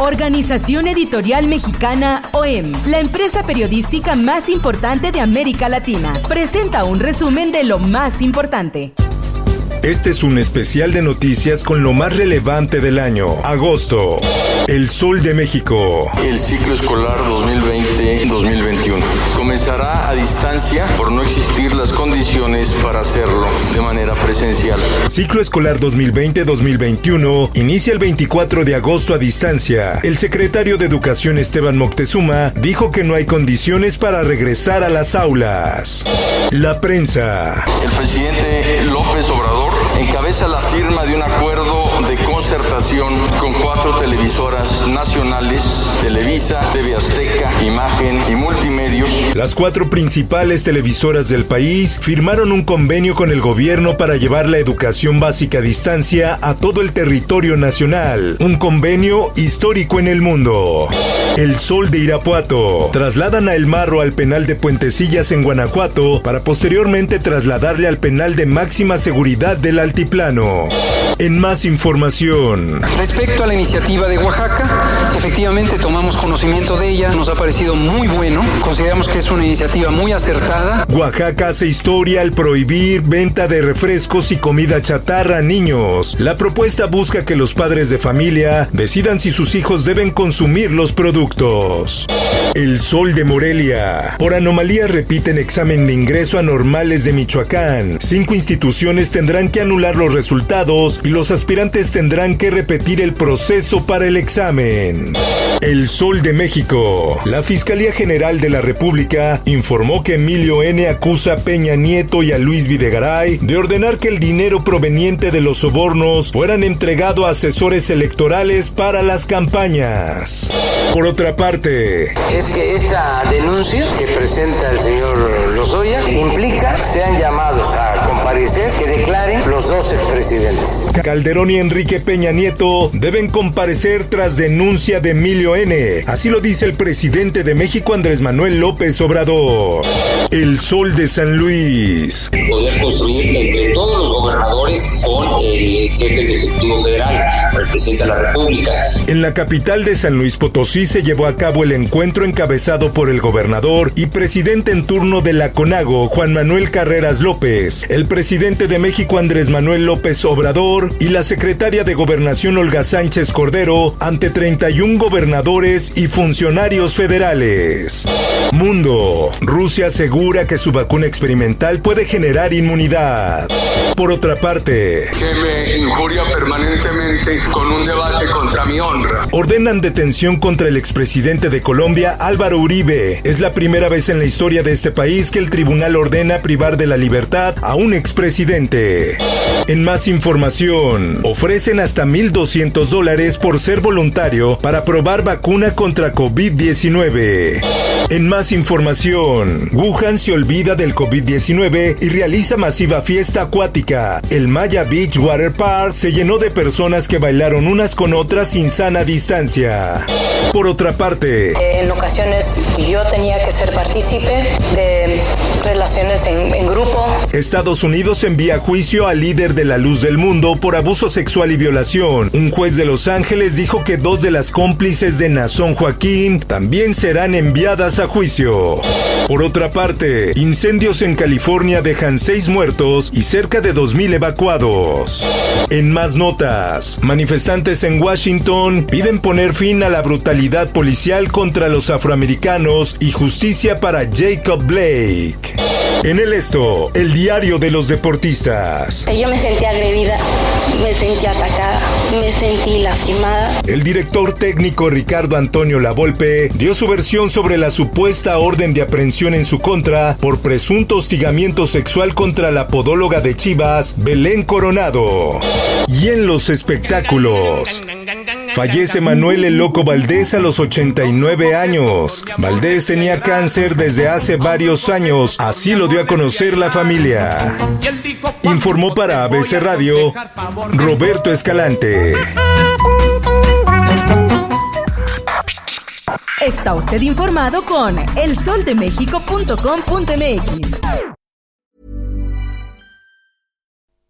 Organización Editorial Mexicana OEM, la empresa periodística más importante de América Latina, presenta un resumen de lo más importante. Este es un especial de noticias con lo más relevante del año. Agosto. El Sol de México. El ciclo escolar 2020-2021 comenzará a distancia por no existir las condiciones para hacerlo de manera presencial. Ciclo escolar 2020-2021 inicia el 24 de agosto a distancia. El secretario de Educación Esteban Moctezuma dijo que no hay condiciones para regresar a las aulas. La prensa. El presidente López Obrador Televisa, TV Azteca. Las cuatro principales televisoras del país firmaron un convenio con el gobierno para llevar la educación básica a distancia a todo el territorio nacional. Un convenio histórico en el mundo. El Sol de Irapuato. Trasladan a El Marro al penal de Puentecillas en Guanajuato para posteriormente trasladarle al penal de máxima seguridad del altiplano. En más información. Respecto a la iniciativa de Oaxaca, efectivamente tomamos conocimiento de ella, nos ha parecido muy bueno, consideramos que es una iniciativa muy acertada. Oaxaca hace historia al prohibir venta de refrescos y comida chatarra a niños. La propuesta busca que los padres de familia decidan si sus hijos deben consumir los productos. El Sol de Morelia. Por anomalía repiten examen de ingreso a normales de Michoacán. Cinco instituciones tendrán que anular los resultados y los aspirantes tendrán que repetir el proceso para el examen. El Sol de México. La Fiscalía General de la República informó que Emilio N. acusa a Peña Nieto y a Luis Videgaray de ordenar que el dinero proveniente de los sobornos fueran entregado a asesores electorales para las campañas. Por otra parte, es que esta denuncia que presenta el señor Lozoya implica sean llamados a comparecer dos expresidentes. Calderón y Enrique Peña Nieto deben comparecer tras denuncia de Emilio N. Así lo dice el presidente de México Andrés Manuel López Obrador. El Sol de San Luis. Poder construir entre todos los gobernadores con el jefe del Ejecutivo Federal, el presidente de la República. En la capital de San Luis Potosí se llevó a cabo el encuentro encabezado por el gobernador y presidente en turno de la CONAGO, Juan Manuel Carreras López, el presidente de México Andrés Manuel López Obrador y la secretaria de Gobernación Olga Sánchez Cordero ante 31 gobernadores y funcionarios federales. Mundo. Rusia asegura que su vacuna experimental puede generar inmunidad. Por otra parte, Que me injuria permanentemente con un debate contra mi honra. ordenan detención contra el expresidente de Colombia, Álvaro Uribe. Es la primera vez en la historia de este país que el tribunal ordena privar de la libertad a un expresidente. En más información, ofrecen hasta 1.200 dólares por ser voluntario para probar vacuna contra COVID-19. En más información, Wuhan se olvida del COVID-19 y realiza masiva fiesta acuática. El Maya Beach Water Park se llenó de personas que bailaron unas con otras sin sana distancia. Por otra parte, En ocasiones yo tenía que ser partícipe de relaciones en, grupo. Estados Unidos envía juicio al líder de la luz del mundo por abuso sexual y violación. Un juez de Los Ángeles dijo que dos de las cómplices de Nazón Joaquín también serán enviadas a juicio. Por otra parte, incendios en California dejan seis muertos y cerca de 2.000 evacuados. En más notas, manifestantes en Washington piden poner fin a la brutalidad policial contra los afroamericanos y justicia para Jacob Blake. En el esto, el diario de los deportistas. Yo me sentí agredida, me sentí atacada. me sentí lastimada. El director técnico Ricardo Antonio Lavolpe dio su versión sobre la supuesta orden de aprehensión en su contra por presunto hostigamiento sexual contra la podóloga de Chivas, Belén Coronado. Y en los espectáculos. Fallece Manuel el Loco Valdés a los 89 años. Valdés tenía cáncer desde hace varios años, así lo dio a conocer la familia. Informó para ABC Radio Roberto Escalante. Está usted informado con elsoldemexico.com.mx.